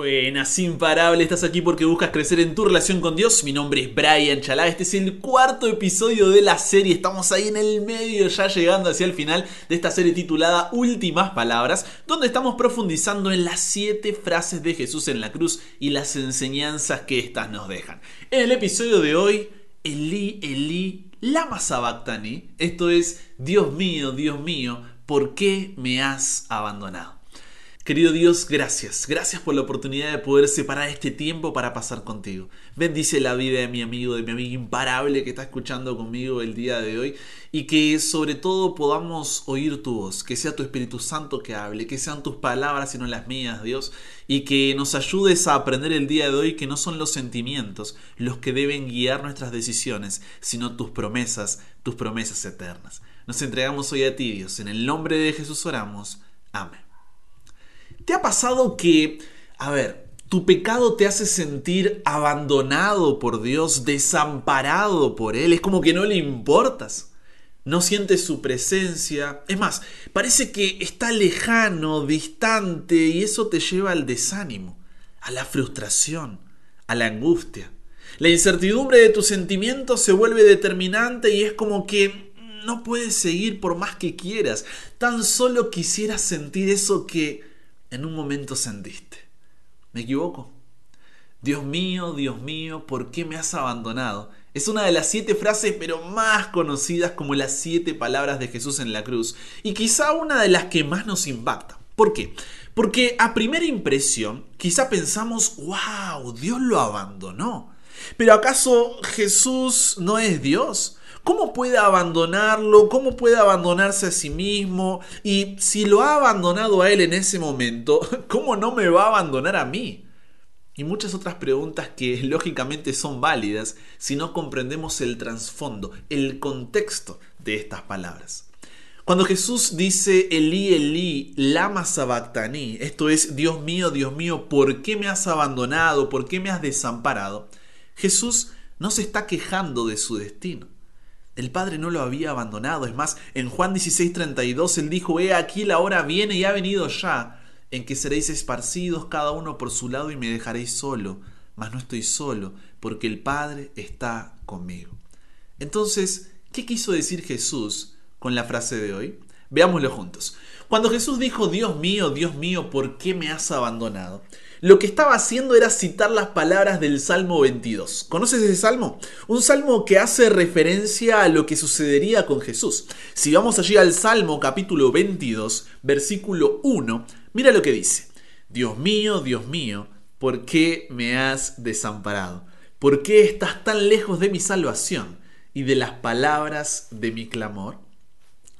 Buenas, imparable, estás aquí porque buscas crecer en tu relación con Dios. Mi nombre es Brian Chalá, este es el cuarto episodio de la serie. Estamos ahí en el medio, ya llegando hacia el final de esta serie titulada Últimas Palabras, donde estamos profundizando en las siete frases de Jesús en la cruz y las enseñanzas que éstas nos dejan. En el episodio de hoy, Eli, Eli, lama sabactani. Esto es, Dios mío, Dios mío, ¿por qué me has abandonado? Querido Dios, gracias. Gracias por la oportunidad de poder separar este tiempo para pasar contigo. Bendice la vida de mi amigo, de mi amigo imparable que está escuchando conmigo el día de hoy y que sobre todo podamos oír tu voz, que sea tu Espíritu Santo que hable, que sean tus palabras y no las mías, Dios, y que nos ayudes a aprender el día de hoy que no son los sentimientos los que deben guiar nuestras decisiones, sino tus promesas, tus promesas eternas. Nos entregamos hoy a ti, Dios. En el nombre de Jesús oramos. Amén. ¿Te ha pasado que, a ver, tu pecado te hace sentir abandonado por Dios, desamparado por Él? Es como que no le importas. No sientes su presencia. Es más, parece que está lejano, distante, y eso te lleva al desánimo, a la frustración, a la angustia. La incertidumbre de tus sentimientos se vuelve determinante y es como que no puedes seguir por más que quieras. Tan solo quisieras sentir eso que en un momento sentiste. ¿Me equivoco? Dios mío, Dios mío, ¿por qué me has abandonado? Es una de las siete frases pero más conocidas como las siete palabras de Jesús en la cruz y quizá una de las que más nos impacta. ¿Por qué? Porque a primera impresión quizá pensamos, wow, Dios lo abandonó. Pero ¿acaso Jesús no es Dios? ¿Cómo puede abandonarlo? ¿Cómo puede abandonarse a sí mismo? Y si lo ha abandonado a él en ese momento, ¿cómo no me va a abandonar a mí? Y muchas otras preguntas que lógicamente son válidas si no comprendemos el trasfondo, el contexto de estas palabras. Cuando Jesús dice Elí, Elí, lama sabactani, esto es Dios mío, Dios mío, ¿por qué me has abandonado? ¿Por qué me has desamparado? Jesús no se está quejando de su destino. El Padre no lo había abandonado. Es más, en Juan 16:32 él dijo, He aquí la hora viene y ha venido ya, en que seréis esparcidos cada uno por su lado y me dejaréis solo. Mas no estoy solo, porque el Padre está conmigo. Entonces, ¿qué quiso decir Jesús con la frase de hoy? Veámoslo juntos. Cuando Jesús dijo, Dios mío, Dios mío, ¿por qué me has abandonado? Lo que estaba haciendo era citar las palabras del Salmo 22. ¿Conoces ese salmo? Un salmo que hace referencia a lo que sucedería con Jesús. Si vamos allí al Salmo capítulo 22, versículo 1, mira lo que dice. Dios mío, Dios mío, ¿por qué me has desamparado? ¿Por qué estás tan lejos de mi salvación y de las palabras de mi clamor?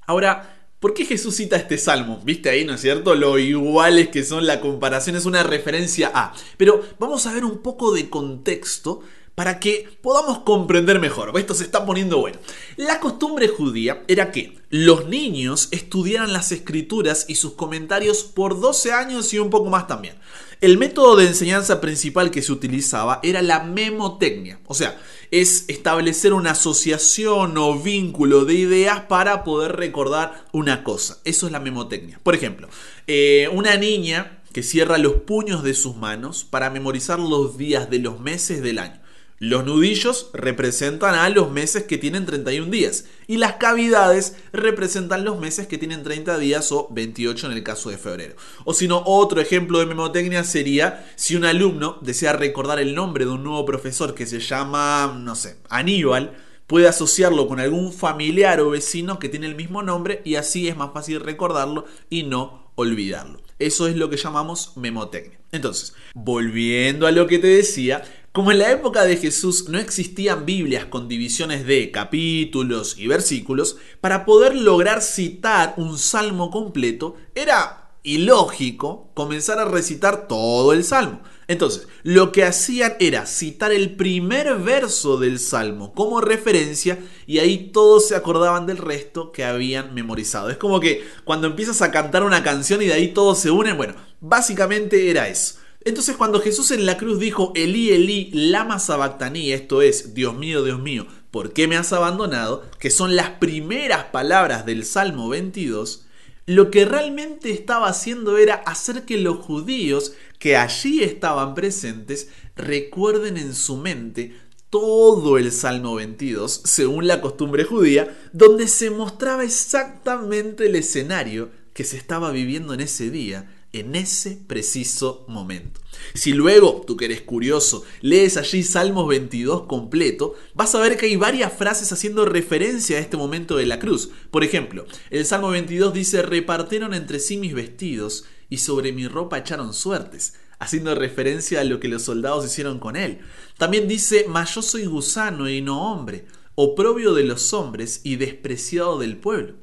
Ahora, ¿Por qué Jesús cita este salmo? Viste ahí, ¿no es cierto? Lo iguales que son la comparación es una referencia a. Pero vamos a ver un poco de contexto para que podamos comprender mejor. Esto se está poniendo bueno. La costumbre judía era que los niños estudiaran las escrituras y sus comentarios por 12 años y un poco más también. El método de enseñanza principal que se utilizaba era la memotecnia, o sea, es establecer una asociación o vínculo de ideas para poder recordar una cosa. Eso es la memotecnia. Por ejemplo, eh, una niña que cierra los puños de sus manos para memorizar los días de los meses del año. Los nudillos representan a los meses que tienen 31 días y las cavidades representan los meses que tienen 30 días o 28 en el caso de febrero. O si no, otro ejemplo de memotecnia sería si un alumno desea recordar el nombre de un nuevo profesor que se llama, no sé, Aníbal, puede asociarlo con algún familiar o vecino que tiene el mismo nombre y así es más fácil recordarlo y no olvidarlo. Eso es lo que llamamos memotecnia. Entonces, volviendo a lo que te decía, como en la época de Jesús no existían Biblias con divisiones de capítulos y versículos, para poder lograr citar un salmo completo era ilógico comenzar a recitar todo el salmo. Entonces, lo que hacían era citar el primer verso del salmo como referencia y ahí todos se acordaban del resto que habían memorizado. Es como que cuando empiezas a cantar una canción y de ahí todos se unen, bueno, básicamente era eso. Entonces cuando Jesús en la cruz dijo, Elí, Elí, lama sabactaní, esto es, Dios mío, Dios mío, ¿por qué me has abandonado? Que son las primeras palabras del Salmo 22, lo que realmente estaba haciendo era hacer que los judíos que allí estaban presentes recuerden en su mente todo el Salmo 22, según la costumbre judía, donde se mostraba exactamente el escenario que se estaba viviendo en ese día, en ese preciso momento. Si luego, tú que eres curioso, lees allí Salmos 22 completo, vas a ver que hay varias frases haciendo referencia a este momento de la cruz. Por ejemplo, el Salmo 22 dice, repartieron entre sí mis vestidos y sobre mi ropa echaron suertes haciendo referencia a lo que los soldados hicieron con él. También dice, mas yo soy gusano y no hombre, oprobio de los hombres y despreciado del pueblo.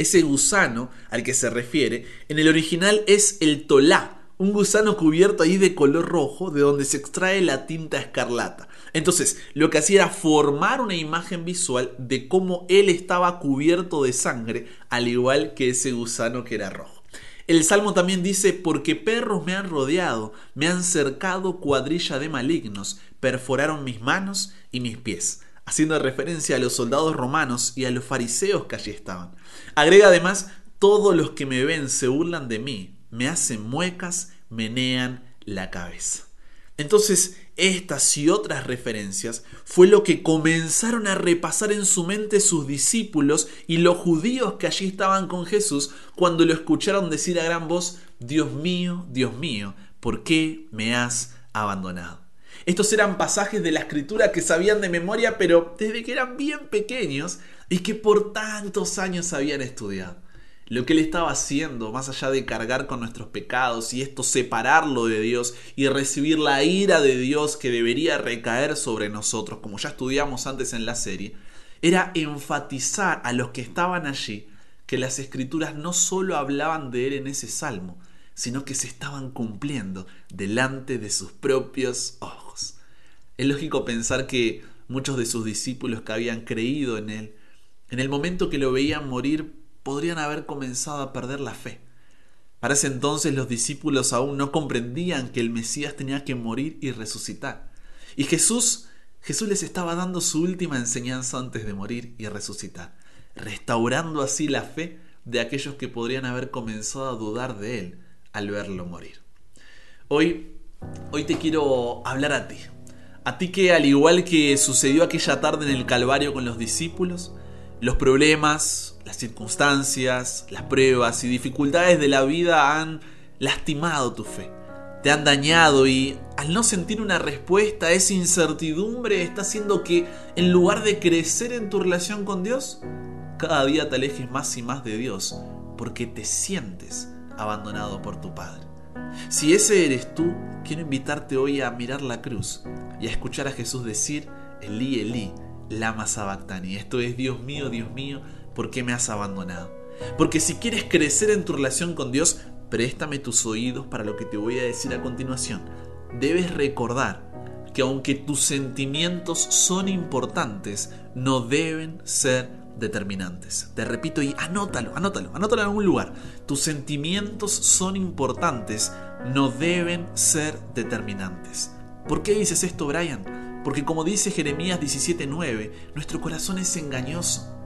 Ese gusano al que se refiere en el original es el tolá, un gusano cubierto ahí de color rojo de donde se extrae la tinta escarlata. Entonces, lo que hacía era formar una imagen visual de cómo él estaba cubierto de sangre, al igual que ese gusano que era rojo. El Salmo también dice, porque perros me han rodeado, me han cercado cuadrilla de malignos, perforaron mis manos y mis pies, haciendo referencia a los soldados romanos y a los fariseos que allí estaban. Agrega además, todos los que me ven se burlan de mí, me hacen muecas, menean la cabeza. Entonces, estas y otras referencias fue lo que comenzaron a repasar en su mente sus discípulos y los judíos que allí estaban con Jesús cuando lo escucharon decir a gran voz, Dios mío, Dios mío, ¿por qué me has abandonado? Estos eran pasajes de la escritura que sabían de memoria, pero desde que eran bien pequeños y que por tantos años habían estudiado lo que Él estaba haciendo, más allá de cargar con nuestros pecados y esto separarlo de Dios y recibir la ira de Dios que debería recaer sobre nosotros, como ya estudiamos antes en la serie, era enfatizar a los que estaban allí que las escrituras no solo hablaban de Él en ese salmo, sino que se estaban cumpliendo delante de sus propios ojos. Es lógico pensar que muchos de sus discípulos que habían creído en Él, en el momento que lo veían morir, podrían haber comenzado a perder la fe. Para ese entonces los discípulos aún no comprendían que el Mesías tenía que morir y resucitar. Y Jesús, Jesús les estaba dando su última enseñanza antes de morir y resucitar, restaurando así la fe de aquellos que podrían haber comenzado a dudar de él al verlo morir. Hoy, hoy te quiero hablar a ti, a ti que al igual que sucedió aquella tarde en el Calvario con los discípulos, los problemas, las circunstancias, las pruebas y dificultades de la vida han lastimado tu fe, te han dañado y al no sentir una respuesta, esa incertidumbre está haciendo que en lugar de crecer en tu relación con Dios, cada día te alejes más y más de Dios porque te sientes abandonado por tu Padre. Si ese eres tú, quiero invitarte hoy a mirar la cruz y a escuchar a Jesús decir, Elí, Elí, lama sabactani. Esto es, Dios mío, Dios mío, ¿por qué me has abandonado? Porque si quieres crecer en tu relación con Dios, préstame tus oídos para lo que te voy a decir a continuación. Debes recordar que aunque tus sentimientos son importantes, no deben ser determinantes. Te repito y anótalo, anótalo, anótalo en algún lugar. Tus sentimientos son importantes, no deben ser determinantes. ¿Por qué dices esto, Brian? Porque como dice Jeremías 17:9, nuestro corazón es engañoso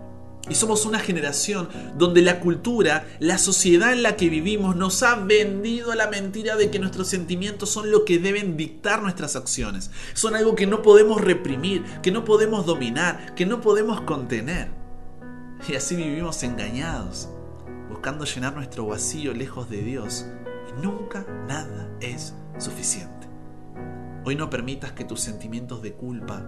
y somos una generación donde la cultura, la sociedad en la que vivimos nos ha vendido la mentira de que nuestros sentimientos son lo que deben dictar nuestras acciones. Son algo que no podemos reprimir, que no podemos dominar, que no podemos contener. Y así vivimos engañados, buscando llenar nuestro vacío lejos de Dios. Y nunca nada es suficiente. Hoy no permitas que tus sentimientos de culpa,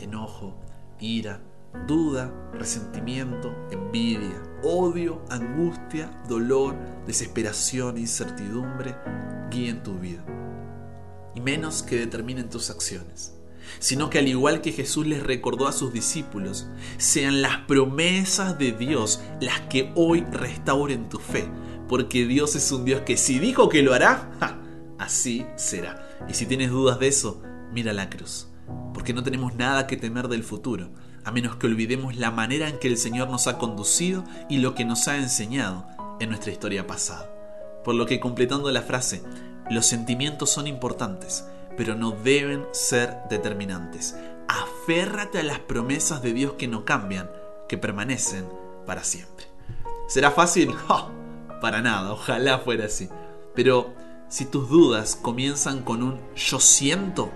enojo, ira, duda, resentimiento, envidia, odio, angustia, dolor, desesperación, incertidumbre guíen tu vida. Y menos que determinen tus acciones, sino que al igual que Jesús les recordó a sus discípulos, sean las promesas de Dios las que hoy restauren tu fe, porque Dios es un Dios que si dijo que lo hará, así será. Y si tienes dudas de eso, mira la cruz, porque no tenemos nada que temer del futuro a menos que olvidemos la manera en que el Señor nos ha conducido y lo que nos ha enseñado en nuestra historia pasada. Por lo que completando la frase, los sentimientos son importantes, pero no deben ser determinantes. Aférrate a las promesas de Dios que no cambian, que permanecen para siempre. ¿Será fácil? para nada, ojalá fuera así. Pero si tus dudas comienzan con un yo siento,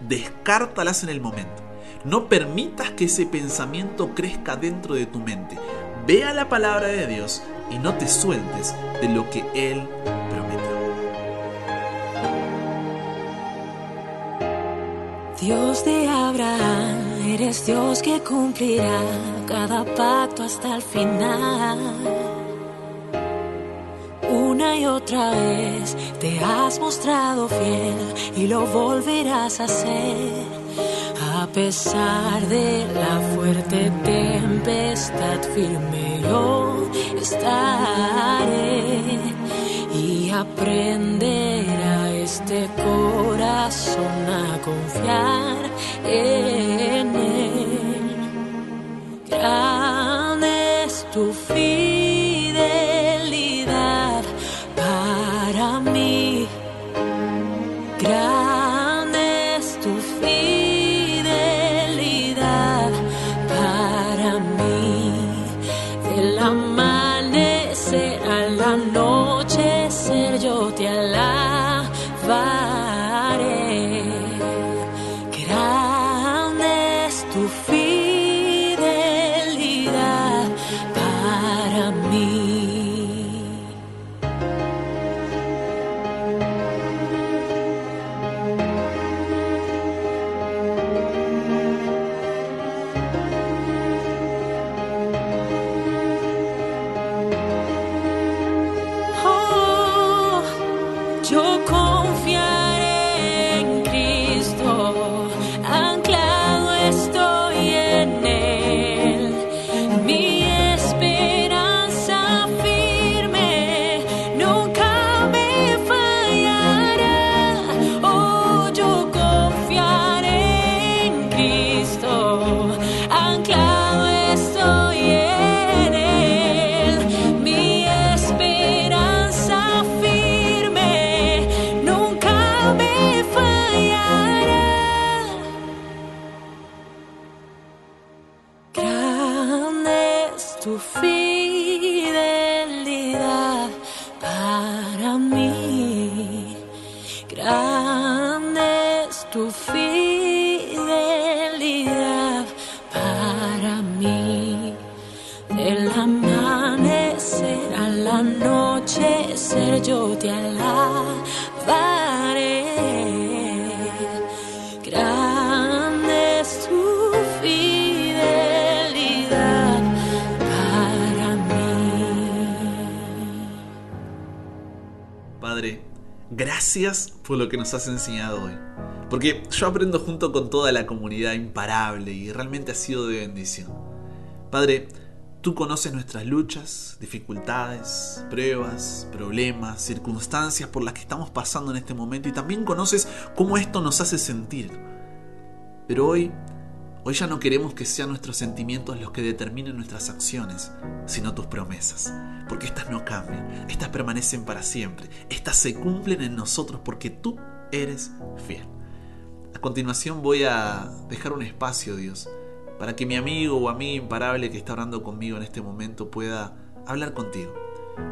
descártalas en el momento. No permitas que ese pensamiento crezca dentro de tu mente. Ve a la palabra de Dios y no te sueltes de lo que Él prometió. Dios de Abraham, eres Dios que cumplirá cada pacto hasta el final. Una y otra vez te has mostrado fiel y lo volverás a hacer. A pesar de la fuerte tempestad, firme yo estaré y aprender a este corazón a confiar en él. Grande es tu fidelidad Grande es gracias por lo que nos has enseñado hoy. Porque yo aprendo junto con toda la comunidad imparable y realmente ha sido de bendición. Padre, tú conoces nuestras luchas, dificultades, pruebas, problemas, circunstancias por las que estamos pasando en este momento y también conoces cómo esto nos hace sentir. Pero hoy, hoy ya no queremos que sean nuestros sentimientos los que determinen nuestras acciones, sino tus promesas. Porque estas no cambian, estas permanecen para siempre, estas se cumplen en nosotros porque tú eres fiel. A continuación voy a dejar un espacio, Dios, para que mi amigo o amiga imparable que está orando conmigo en este momento pueda hablar contigo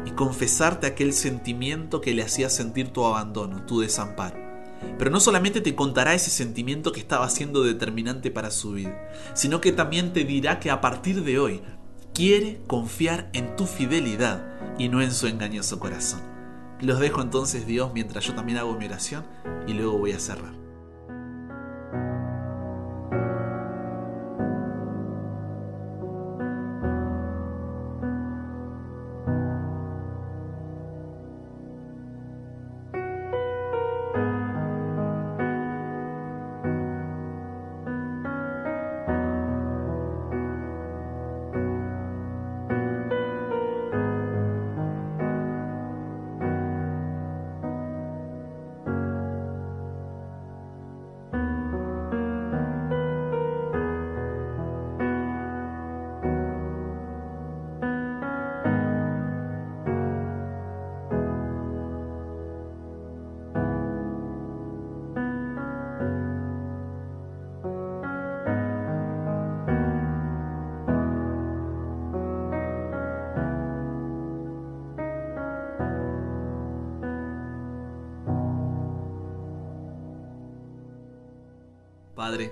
y confesarte aquel sentimiento que le hacía sentir tu abandono, tu desamparo. Pero no solamente te contará ese sentimiento que estaba siendo determinante para su vida, sino que también te dirá que a partir de hoy quiere confiar en tu fidelidad y no en su engañoso corazón. Los dejo entonces Dios mientras yo también hago mi oración y luego voy a cerrar. Padre,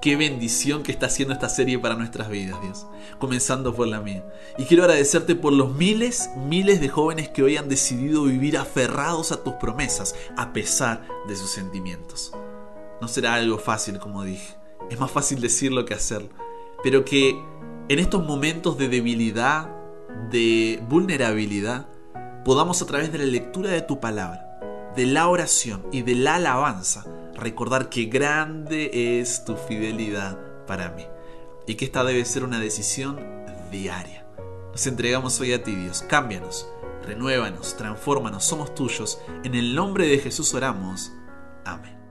qué bendición que está haciendo esta serie para nuestras vidas, Dios. Comenzando por la mía. Y quiero agradecerte por los miles, miles de jóvenes que hoy han decidido vivir aferrados a tus promesas, a pesar de sus sentimientos. No será algo fácil, como dije. Es más fácil decirlo que hacerlo. Pero que en estos momentos de debilidad, de vulnerabilidad, podamos a través de la lectura de tu palabra, de la oración y de la alabanza, recordar que grande es tu fidelidad para mí y que esta debe ser una decisión diaria. Nos entregamos hoy a ti, Dios. Cámbianos, renuévanos, transfórmanos, somos tuyos. En el nombre de Jesús oramos. Amén.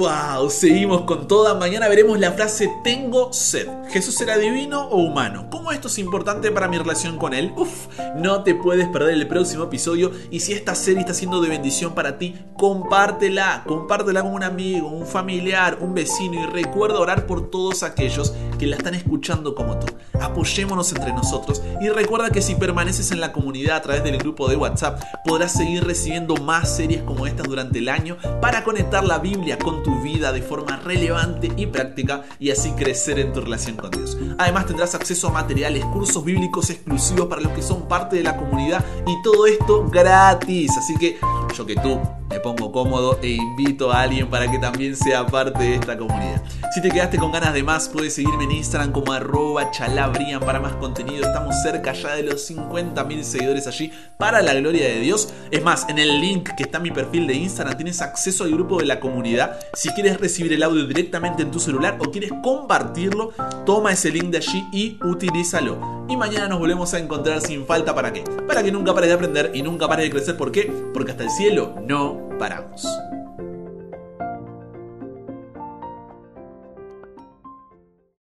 ¡Wow! Seguimos con toda. Mañana veremos la frase tengo sed. ¿Jesús será divino o humano? ¿Cómo esto es importante para mi relación con Él? Uf, no te puedes perder el próximo episodio. Y si esta serie está siendo de bendición para ti, compártela. Compártela con un amigo, un familiar, un vecino. Y recuerda orar por todos aquellos que la están escuchando como tú. Apoyémonos entre nosotros. Y recuerda que si permaneces en la comunidad a través del grupo de WhatsApp, podrás seguir recibiendo más series como estas durante el año para conectar la Biblia con vida de forma relevante y práctica y así crecer en tu relación con Dios. Además tendrás acceso a materiales, cursos bíblicos exclusivos para los que son parte de la comunidad y todo esto gratis. Así que yo que tú me pongo cómodo e invito a alguien para que también sea parte de esta comunidad. Si te quedaste con ganas de más, puedes seguirme en Instagram como arroba chalabrian para más contenido. Estamos cerca ya de los 50.000 seguidores allí para la gloria de Dios. Es más, en el link que está en mi perfil de Instagram tienes acceso al grupo de la comunidad. Si quieres recibir el audio directamente en tu celular o quieres compartirlo, toma ese link de allí y utilízalo. Y mañana nos volvemos a encontrar sin falta para qué? Para que nunca pares de aprender y nunca pares de crecer. ¿Por qué? Porque hasta el cielo no paramos.